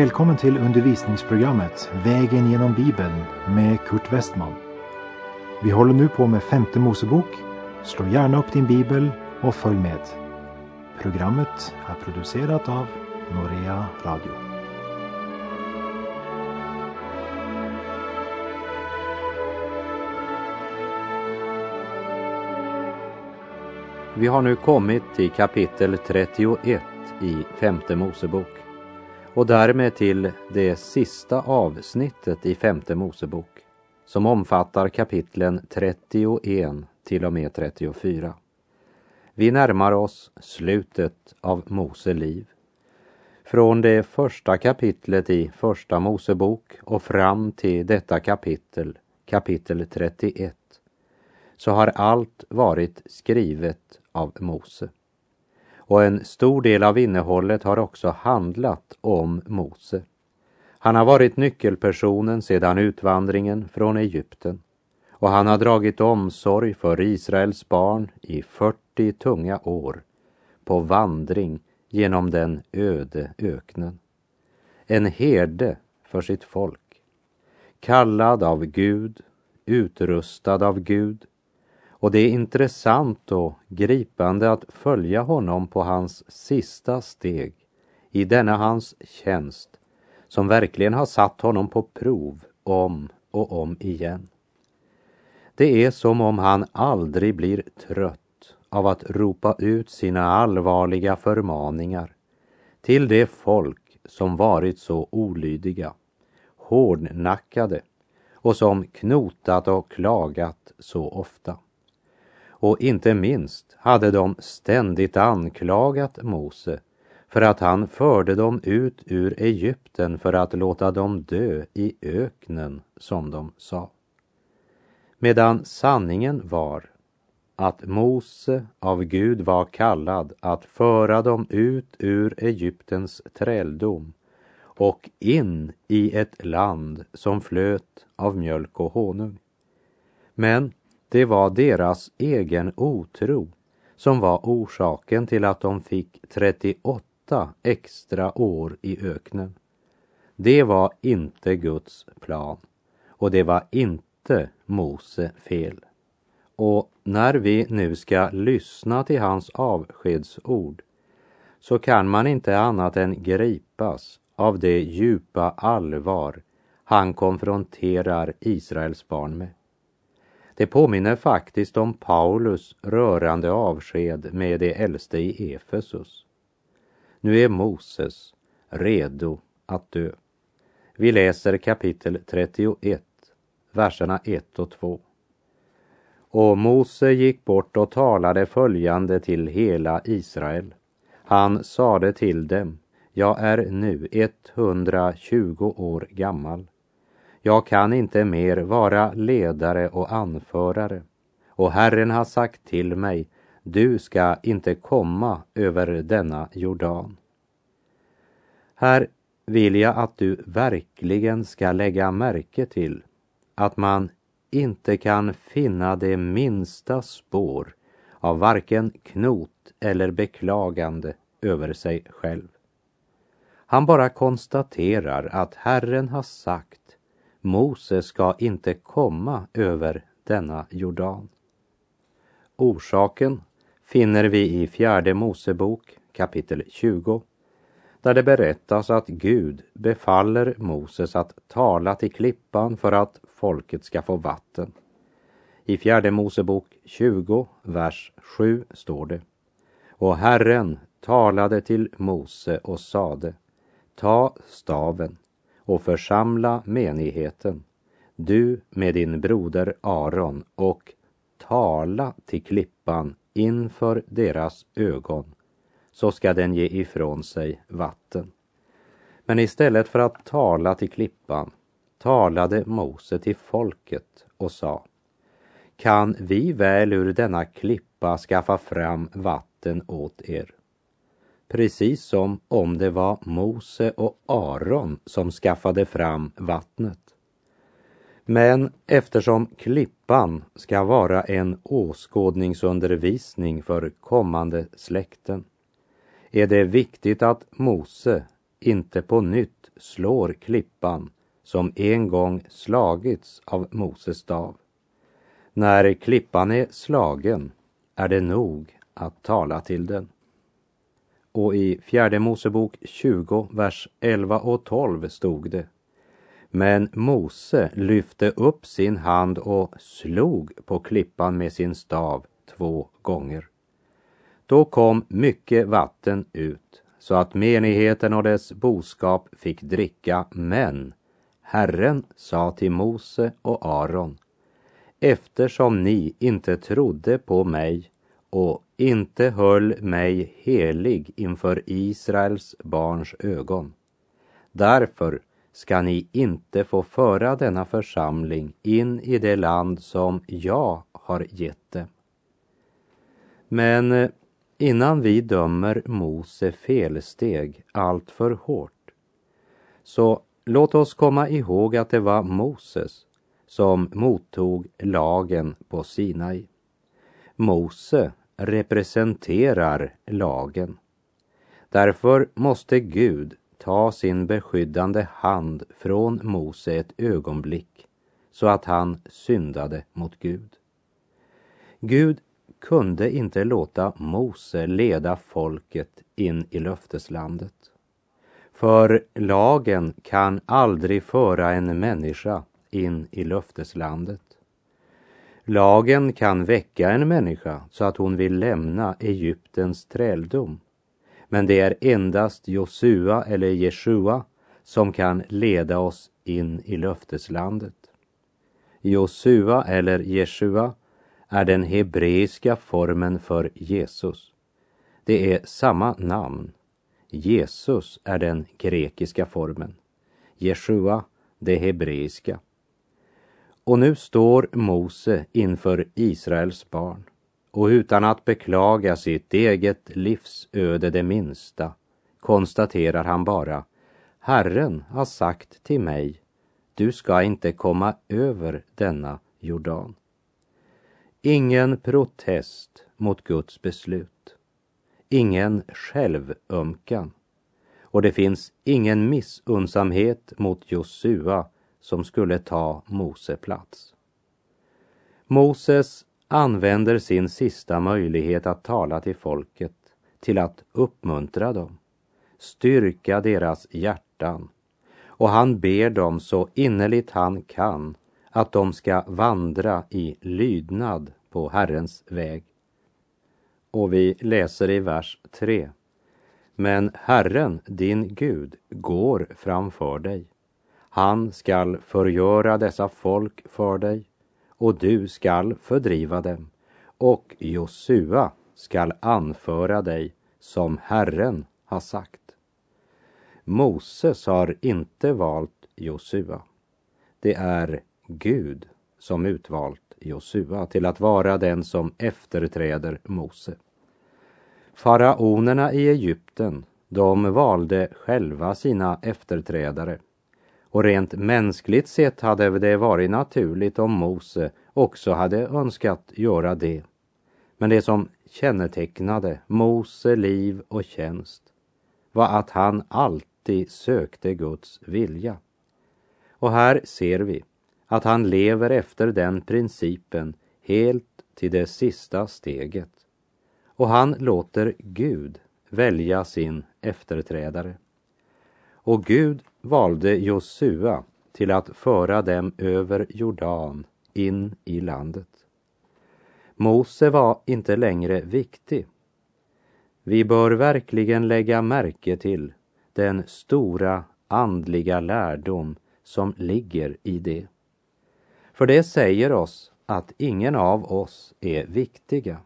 Välkommen till undervisningsprogrammet Vägen genom Bibeln med Kurt Westman. Vi håller nu på med femte Mosebok. Slå gärna upp din bibel och följ med. Programmet är producerat av Norea Radio. Vi har nu kommit till kapitel 31 i femte Mosebok och därmed till det sista avsnittet i femte Mosebok som omfattar kapitlen 31 till och med 34. Vi närmar oss slutet av Mose liv. Från det första kapitlet i Första Mosebok och fram till detta kapitel, kapitel 31, så har allt varit skrivet av Mose. Och en stor del av innehållet har också handlat om Mose. Han har varit nyckelpersonen sedan utvandringen från Egypten och han har dragit omsorg för Israels barn i 40 tunga år på vandring genom den öde öknen. En herde för sitt folk, kallad av Gud, utrustad av Gud och det är intressant och gripande att följa honom på hans sista steg i denna hans tjänst som verkligen har satt honom på prov om och om igen. Det är som om han aldrig blir trött av att ropa ut sina allvarliga förmaningar till det folk som varit så olydiga, hårdnackade och som knotat och klagat så ofta. Och inte minst hade de ständigt anklagat Mose för att han förde dem ut ur Egypten för att låta dem dö i öknen, som de sa. Medan sanningen var att Mose av Gud var kallad att föra dem ut ur Egyptens träldom och in i ett land som flöt av mjölk och honung. Men det var deras egen otro som var orsaken till att de fick 38 extra år i öknen. Det var inte Guds plan och det var inte Mose fel. Och när vi nu ska lyssna till hans avskedsord så kan man inte annat än gripas av det djupa allvar han konfronterar Israels barn med. Det påminner faktiskt om Paulus rörande avsked med de äldste i Efesus. Nu är Moses redo att dö. Vi läser kapitel 31, verserna 1 och 2. Och Mose gick bort och talade följande till hela Israel. Han sade till dem, jag är nu 120 år gammal jag kan inte mer vara ledare och anförare. Och Herren har sagt till mig, du ska inte komma över denna Jordan. Här vill jag att du verkligen ska lägga märke till att man inte kan finna det minsta spår av varken knot eller beklagande över sig själv. Han bara konstaterar att Herren har sagt Mose ska inte komma över denna Jordan. Orsaken finner vi i fjärde Mosebok kapitel 20 där det berättas att Gud befaller Moses att tala till klippan för att folket ska få vatten. I fjärde Mosebok 20, vers 7 står det. Och Herren talade till Mose och sade, ta staven och församla menigheten, du med din broder Aron och tala till klippan inför deras ögon, så ska den ge ifrån sig vatten. Men istället för att tala till klippan talade Mose till folket och sa Kan vi väl ur denna klippa skaffa fram vatten åt er? Precis som om det var Mose och Aron som skaffade fram vattnet. Men eftersom klippan ska vara en åskådningsundervisning för kommande släkten är det viktigt att Mose inte på nytt slår klippan som en gång slagits av Moses stav. När klippan är slagen är det nog att tala till den. Och i fjärde Mosebok 20, vers 11 och 12 stod det. Men Mose lyfte upp sin hand och slog på klippan med sin stav två gånger. Då kom mycket vatten ut så att menigheten och dess boskap fick dricka, men Herren sa till Mose och Aron, eftersom ni inte trodde på mig och inte höll mig helig inför Israels barns ögon. Därför ska ni inte få föra denna församling in i det land som jag har gett dem. Men eh, innan vi dömer Mose felsteg allt för hårt, så låt oss komma ihåg att det var Moses som mottog lagen på Sinai. Mose representerar lagen. Därför måste Gud ta sin beskyddande hand från Mose ett ögonblick så att han syndade mot Gud. Gud kunde inte låta Mose leda folket in i löfteslandet. För lagen kan aldrig föra en människa in i löfteslandet. Lagen kan väcka en människa så att hon vill lämna Egyptens träldom. Men det är endast Josua eller Jeshua som kan leda oss in i löfteslandet. Josua eller Jeshua är den hebreiska formen för Jesus. Det är samma namn. Jesus är den grekiska formen. Jeshua det hebreiska. Och nu står Mose inför Israels barn och utan att beklaga sitt eget livsöde det minsta konstaterar han bara Herren har sagt till mig du ska inte komma över denna Jordan. Ingen protest mot Guds beslut. Ingen självömkan. Och det finns ingen missunnsamhet mot Josua som skulle ta Mose plats. Moses använder sin sista möjlighet att tala till folket till att uppmuntra dem, styrka deras hjärtan och han ber dem så innerligt han kan att de ska vandra i lydnad på Herrens väg. Och vi läser i vers 3. Men Herren, din Gud, går framför dig. Han skall förgöra dessa folk för dig och du skall fördriva dem och Josua skall anföra dig som Herren har sagt. Moses har inte valt Josua. Det är Gud som utvalt Josua till att vara den som efterträder Mose. Faraonerna i Egypten, de valde själva sina efterträdare. Och rent mänskligt sett hade det varit naturligt om Mose också hade önskat göra det. Men det som kännetecknade Mose liv och tjänst var att han alltid sökte Guds vilja. Och här ser vi att han lever efter den principen helt till det sista steget. Och han låter Gud välja sin efterträdare. Och Gud valde Josua till att föra dem över Jordan in i landet. Mose var inte längre viktig. Vi bör verkligen lägga märke till den stora andliga lärdom som ligger i det. För det säger oss att ingen av oss är viktiga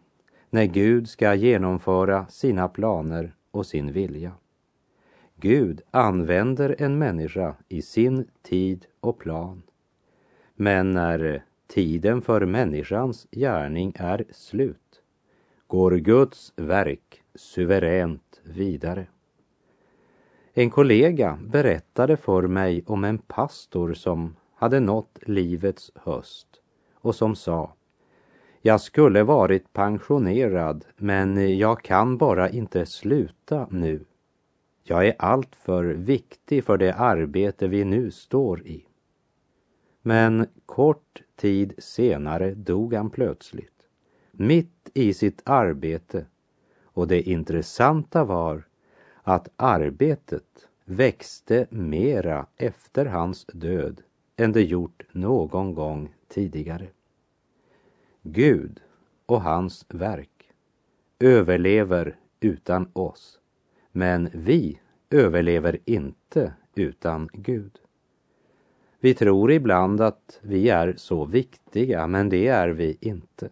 när Gud ska genomföra sina planer och sin vilja. Gud använder en människa i sin tid och plan. Men när tiden för människans gärning är slut går Guds verk suveränt vidare. En kollega berättade för mig om en pastor som hade nått livets höst och som sa Jag skulle varit pensionerad men jag kan bara inte sluta nu. Jag är alltför viktig för det arbete vi nu står i. Men kort tid senare dog han plötsligt, mitt i sitt arbete. Och det intressanta var att arbetet växte mera efter hans död än det gjort någon gång tidigare. Gud och hans verk överlever utan oss, men vi överlever inte utan Gud. Vi tror ibland att vi är så viktiga, men det är vi inte.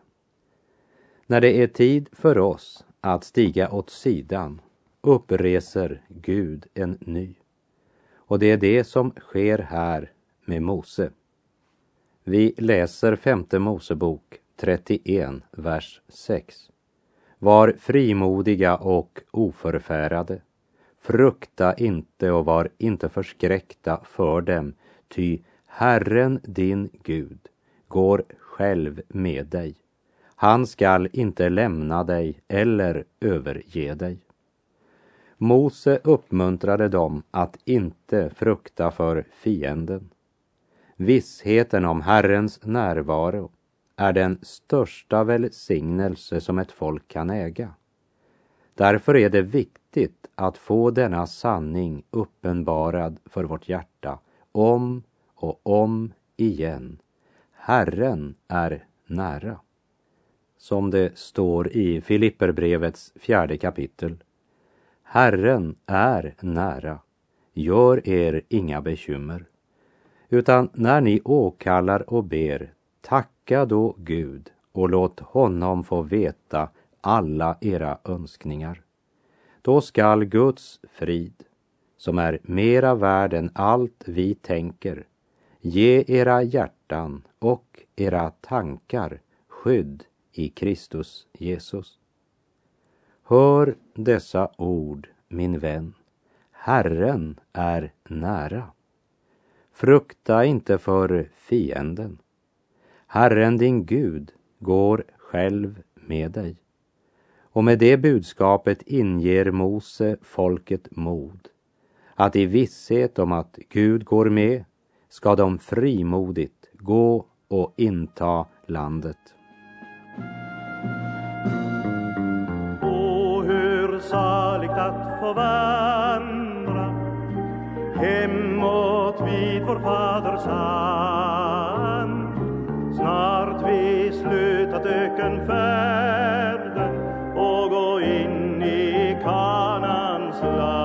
När det är tid för oss att stiga åt sidan uppreser Gud en ny. Och det är det som sker här med Mose. Vi läser femte Mosebok 31, vers 6. Var frimodiga och oförfärade. Frukta inte och var inte förskräckta för dem, ty Herren din Gud går själv med dig. Han skall inte lämna dig eller överge dig. Mose uppmuntrade dem att inte frukta för fienden. Vissheten om Herrens närvaro är den största välsignelse som ett folk kan äga. Därför är det viktigt att få denna sanning uppenbarad för vårt hjärta om och om igen. Herren är nära. Som det står i Filipperbrevets fjärde kapitel. Herren är nära. Gör er inga bekymmer. Utan när ni åkallar och ber, tacka då Gud och låt honom få veta alla era önskningar. Då skall Guds frid, som är mera värd än allt vi tänker, ge era hjärtan och era tankar skydd i Kristus Jesus. Hör dessa ord, min vän. Herren är nära. Frukta inte för fienden. Herren din Gud går själv med dig. Och med det budskapet inger Mose folket mod att i visshet om att Gud går med ska de frimodigt gå och inta landet. O, hur saligt att få vandra hemåt vid vår faders hand. Snart vi slutat ökenfärden och gå in i Kanans land.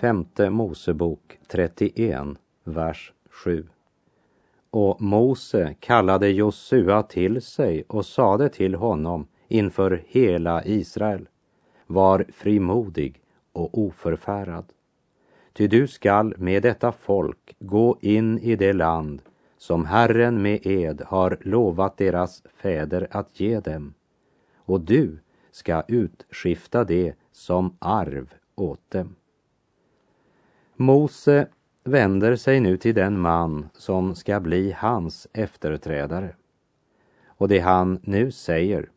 Femte Mosebok 31, vers 7. Och Mose kallade Josua till sig och sade till honom inför hela Israel. Var frimodig och oförfärad. Ty du skall med detta folk gå in i det land som Herren med ed har lovat deras fäder att ge dem. Och du ska utskifta det som arv åt dem. Mose vänder sig nu till den man som ska bli hans efterträdare. Och det han nu säger,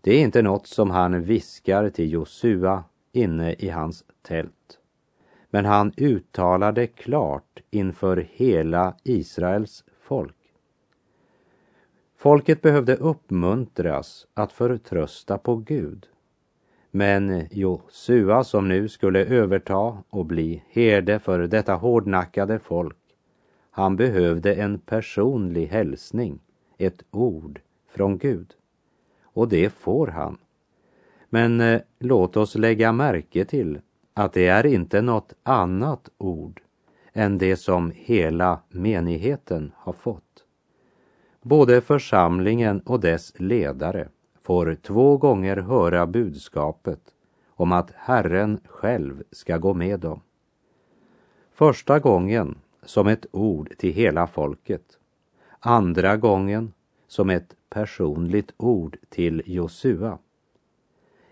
det är inte något som han viskar till Josua inne i hans tält. Men han uttalar det klart inför hela Israels folk. Folket behövde uppmuntras att förtrösta på Gud. Men Josua som nu skulle överta och bli herde för detta hårdnackade folk, han behövde en personlig hälsning, ett ord från Gud. Och det får han. Men eh, låt oss lägga märke till att det är inte något annat ord än det som hela menigheten har fått. Både församlingen och dess ledare får två gånger höra budskapet om att Herren själv ska gå med dem. Första gången som ett ord till hela folket. Andra gången som ett personligt ord till Josua.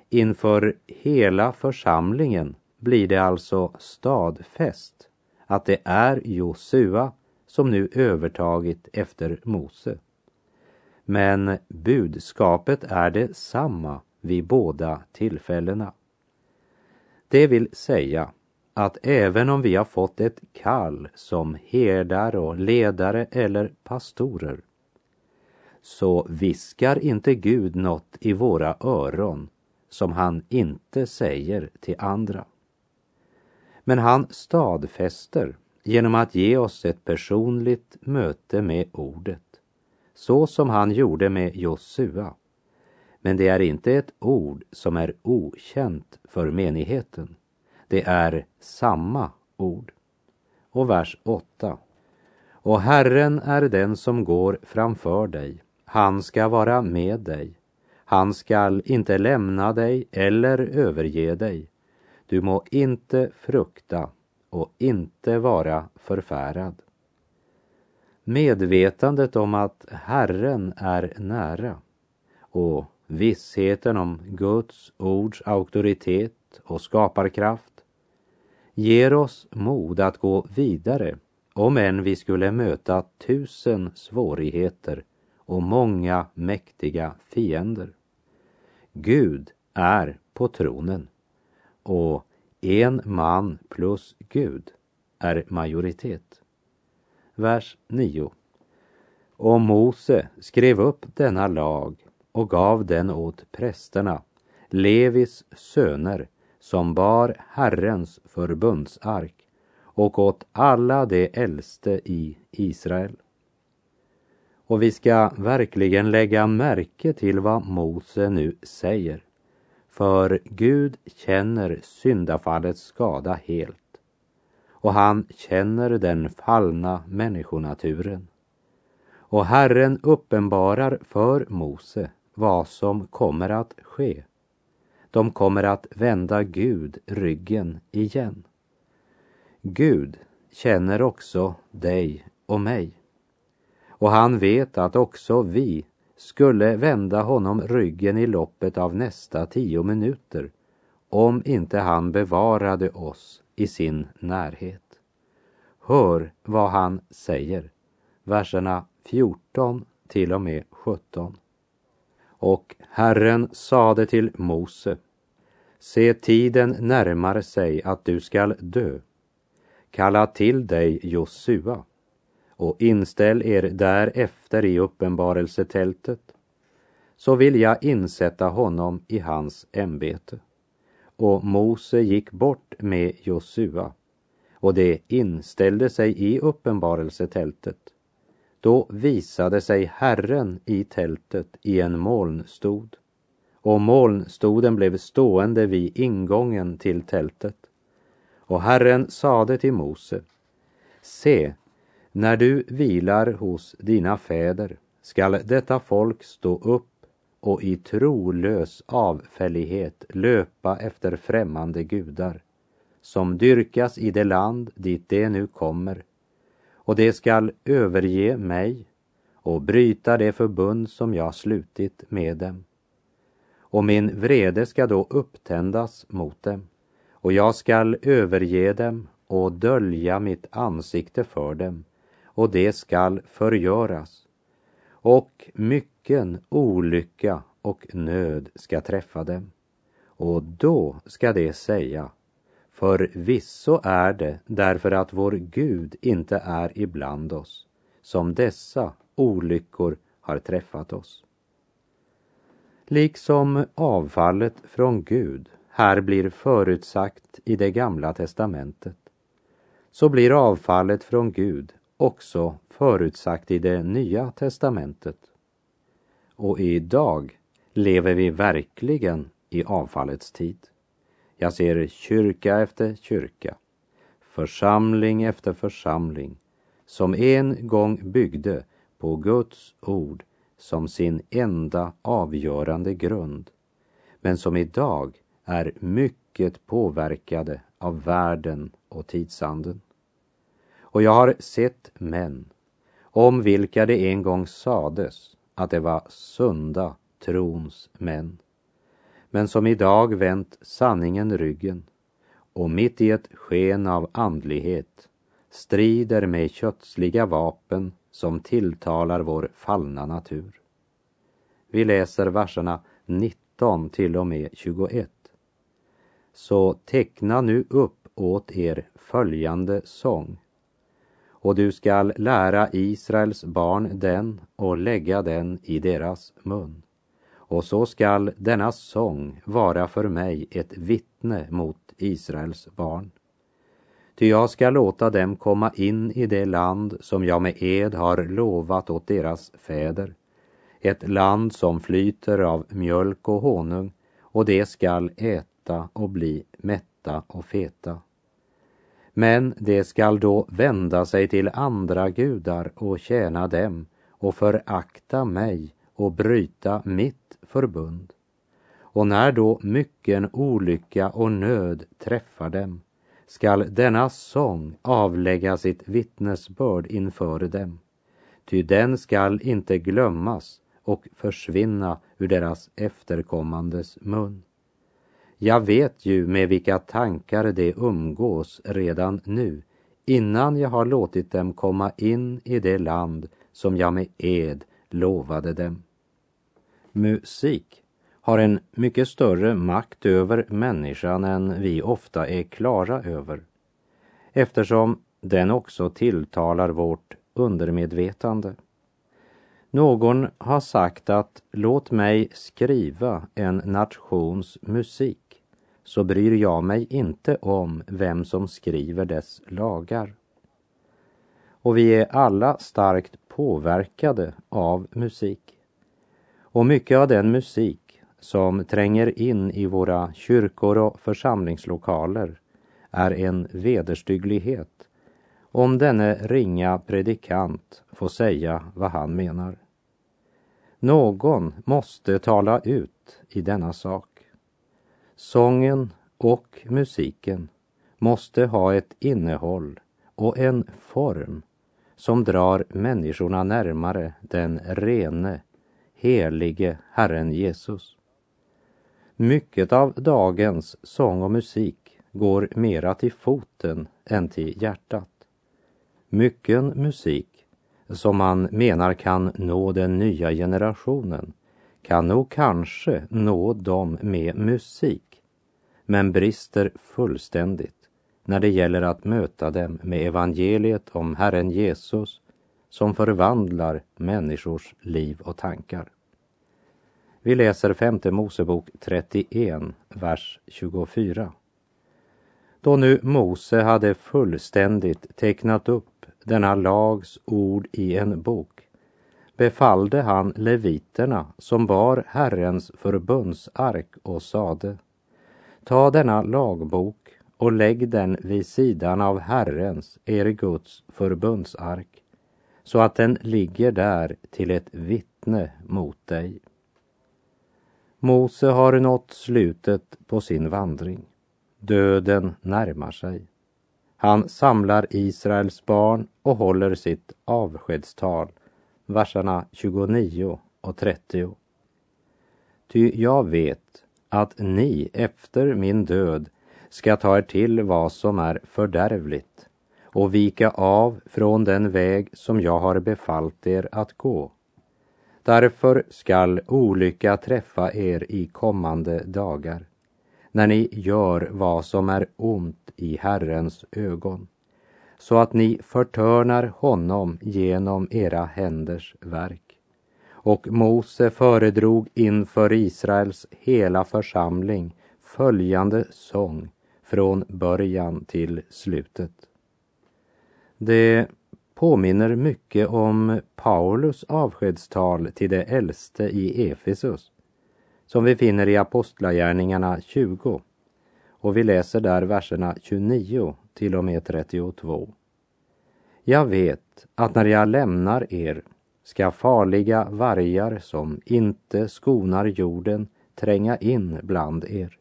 Inför hela församlingen blir det alltså stadfäst att det är Josua som nu övertagit efter Mose. Men budskapet är detsamma vid båda tillfällena. Det vill säga att även om vi har fått ett kall som herdar och ledare eller pastorer så viskar inte Gud något i våra öron som han inte säger till andra. Men han stadfäster genom att ge oss ett personligt möte med ordet, så som han gjorde med Josua. Men det är inte ett ord som är okänt för menigheten. Det är samma ord. Och vers 8. Och Herren är den som går framför dig. Han ska vara med dig. Han skall inte lämna dig eller överge dig. Du må inte frukta och inte vara förfärad. Medvetandet om att Herren är nära och vissheten om Guds ords auktoritet och skaparkraft ger oss mod att gå vidare om än vi skulle möta tusen svårigheter och många mäktiga fiender. Gud är på tronen och en man plus Gud är majoritet. Vers 9. Och Mose skrev upp denna lag och gav den åt prästerna, Levis söner, som bar Herrens förbundsark och åt alla de äldste i Israel. Och vi ska verkligen lägga märke till vad Mose nu säger. För Gud känner syndafallets skada helt och han känner den fallna människonaturen. Och Herren uppenbarar för Mose vad som kommer att ske. De kommer att vända Gud ryggen igen. Gud känner också dig och mig. Och han vet att också vi skulle vända honom ryggen i loppet av nästa tio minuter om inte han bevarade oss i sin närhet. Hör vad han säger, verserna 14 till och med 17. Och Herren sade till Mose, se tiden närmar sig att du skall dö. Kalla till dig Josua och inställ er därefter i uppenbarelsetältet, så vill jag insätta honom i hans ämbete. Och Mose gick bort med Josua, och det inställde sig i uppenbarelsetältet. Då visade sig Herren i tältet i en molnstod, och molnstoden blev stående vid ingången till tältet. Och Herren sade till Mose, se, när du vilar hos dina fäder skall detta folk stå upp och i trolös avfällighet löpa efter främmande gudar som dyrkas i det land dit det nu kommer och det skall överge mig och bryta det förbund som jag slutit med dem. Och min vrede ska då upptändas mot dem och jag skall överge dem och dölja mitt ansikte för dem och det skall förgöras. Och mycken olycka och nöd ska träffa dem. Och då ska de säga, förvisso är det därför att vår Gud inte är ibland oss, som dessa olyckor har träffat oss. Liksom avfallet från Gud här blir förutsagt i det gamla testamentet, så blir avfallet från Gud också förutsagt i det nya testamentet. Och idag lever vi verkligen i avfallets tid. Jag ser kyrka efter kyrka, församling efter församling som en gång byggde på Guds ord som sin enda avgörande grund, men som idag är mycket påverkade av världen och tidsanden. Och jag har sett män om vilka det en gång sades att det var sunda trons män, men som idag vänt sanningen ryggen och mitt i ett sken av andlighet strider med kötsliga vapen som tilltalar vår fallna natur. Vi läser verserna 19 till och med 21. Så teckna nu upp åt er följande sång. Och du skall lära Israels barn den och lägga den i deras mun. Och så skall denna sång vara för mig ett vittne mot Israels barn. Ty jag ska låta dem komma in i det land som jag med ed har lovat åt deras fäder, ett land som flyter av mjölk och honung, och det skall äta och bli mätta och feta. Men det skall då vända sig till andra gudar och tjäna dem och förakta mig och bryta mitt förbund. Och när då mycken olycka och nöd träffar dem skall denna sång avlägga sitt vittnesbörd inför dem. Ty den skall inte glömmas och försvinna ur deras efterkommandes mun. Jag vet ju med vilka tankar de umgås redan nu, innan jag har låtit dem komma in i det land som jag med ed lovade dem. Musik har en mycket större makt över människan än vi ofta är klara över, eftersom den också tilltalar vårt undermedvetande. Någon har sagt att låt mig skriva en nations musik så bryr jag mig inte om vem som skriver dess lagar. Och vi är alla starkt påverkade av musik. Och mycket av den musik som tränger in i våra kyrkor och församlingslokaler är en vederstygglighet om denne ringa predikant får säga vad han menar. Någon måste tala ut i denna sak. Sången och musiken måste ha ett innehåll och en form som drar människorna närmare den rene, helige Herren Jesus. Mycket av dagens sång och musik går mera till foten än till hjärtat. Mycken musik som man menar kan nå den nya generationen kan nog kanske nå dem med musik, men brister fullständigt när det gäller att möta dem med evangeliet om Herren Jesus som förvandlar människors liv och tankar. Vi läser femte Mosebok 31, vers 24. Då nu Mose hade fullständigt tecknat upp denna lags ord i en bok befallde han leviterna som bar Herrens förbundsark och sade Ta denna lagbok och lägg den vid sidan av Herrens, er Guds förbundsark så att den ligger där till ett vittne mot dig. Mose har nått slutet på sin vandring. Döden närmar sig. Han samlar Israels barn och håller sitt avskedstal, verserna 29 och 30. Ty jag vet att ni efter min död ska ta er till vad som är fördärvligt och vika av från den väg som jag har befallt er att gå. Därför skall olycka träffa er i kommande dagar när ni gör vad som är ont i Herrens ögon, så att ni förtörnar honom genom era händers verk. Och Mose föredrog inför Israels hela församling följande sång från början till slutet. Det påminner mycket om Paulus avskedstal till de äldste i Efesus som vi finner i Apostlagärningarna 20 och vi läser där verserna 29 till och med 32. Jag vet att när jag lämnar er ska farliga vargar som inte skonar jorden tränga in bland er.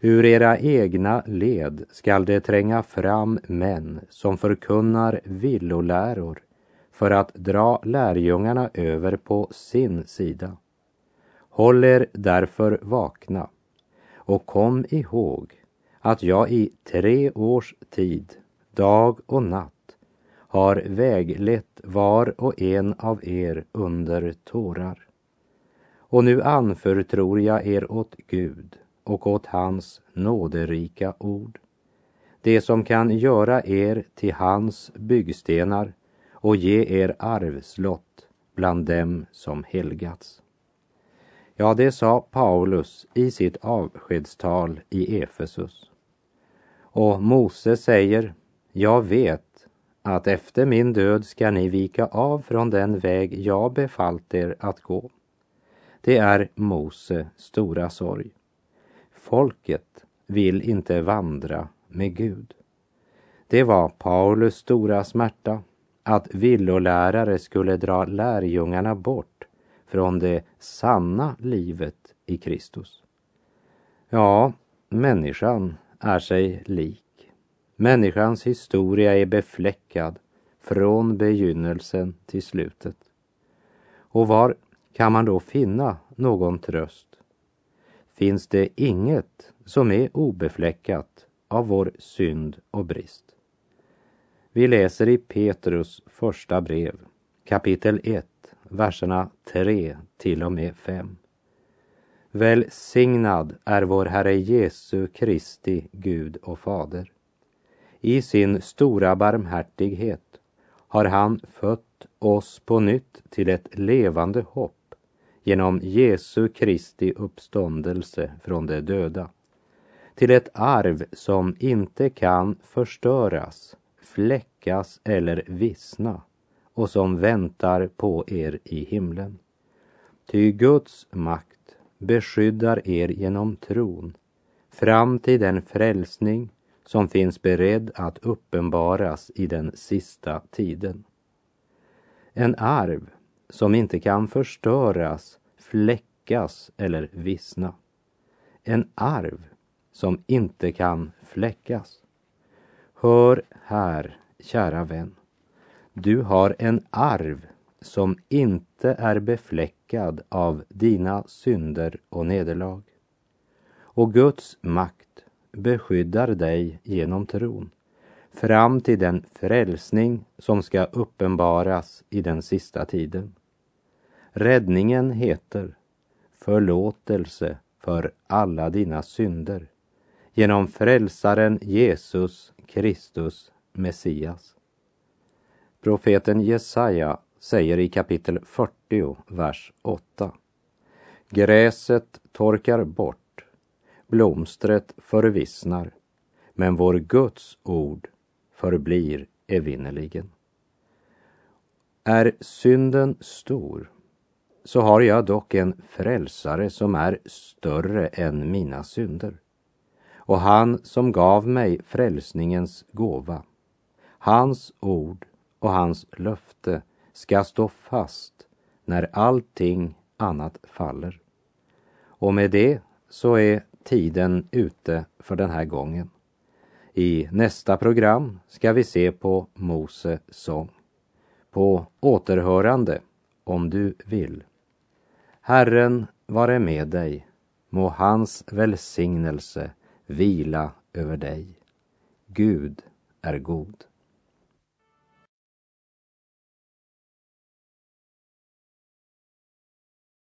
Ur era egna led skall det tränga fram män som förkunnar villoläror för att dra lärjungarna över på sin sida. Håll er därför vakna och kom ihåg att jag i tre års tid, dag och natt, har väglett var och en av er under tårar. Och nu anförtror jag er åt Gud och åt hans nåderika ord, det som kan göra er till hans byggstenar och ge er arvslott bland dem som helgats. Ja, det sa Paulus i sitt avskedstal i Efesus. Och Mose säger, jag vet att efter min död ska ni vika av från den väg jag befallt er att gå. Det är Mose stora sorg. Folket vill inte vandra med Gud. Det var Paulus stora smärta att villolärare skulle dra lärjungarna bort från det sanna livet i Kristus. Ja, människan är sig lik. Människans historia är befläckad från begynnelsen till slutet. Och var kan man då finna någon tröst? Finns det inget som är obefläckat av vår synd och brist? Vi läser i Petrus första brev, kapitel 1, verserna 3 till och med 5. Välsignad är vår Herre Jesu Kristi Gud och Fader. I sin stora barmhärtighet har han fött oss på nytt till ett levande hopp genom Jesu Kristi uppståndelse från de döda, till ett arv som inte kan förstöras, fläckas eller vissna och som väntar på er i himlen. Ty Guds makt beskyddar er genom tron fram till den frälsning som finns beredd att uppenbaras i den sista tiden. En arv som inte kan förstöras, fläckas eller vissna. En arv som inte kan fläckas. Hör här, kära vän. Du har en arv som inte är befläckad av dina synder och nederlag. Och Guds makt beskyddar dig genom tron fram till den frälsning som ska uppenbaras i den sista tiden. Räddningen heter förlåtelse för alla dina synder genom frälsaren Jesus Kristus Messias. Profeten Jesaja säger i kapitel 40, vers 8. Gräset torkar bort, blomstret förvissnar, men vår Guds ord förblir evinnerligen. Är synden stor, så har jag dock en frälsare som är större än mina synder. Och han som gav mig frälsningens gåva, hans ord och hans löfte ska stå fast när allting annat faller. Och med det så är tiden ute för den här gången. I nästa program ska vi se på Mose sång. På återhörande om du vill. Herren vare med dig. Må hans välsignelse vila över dig. Gud är god.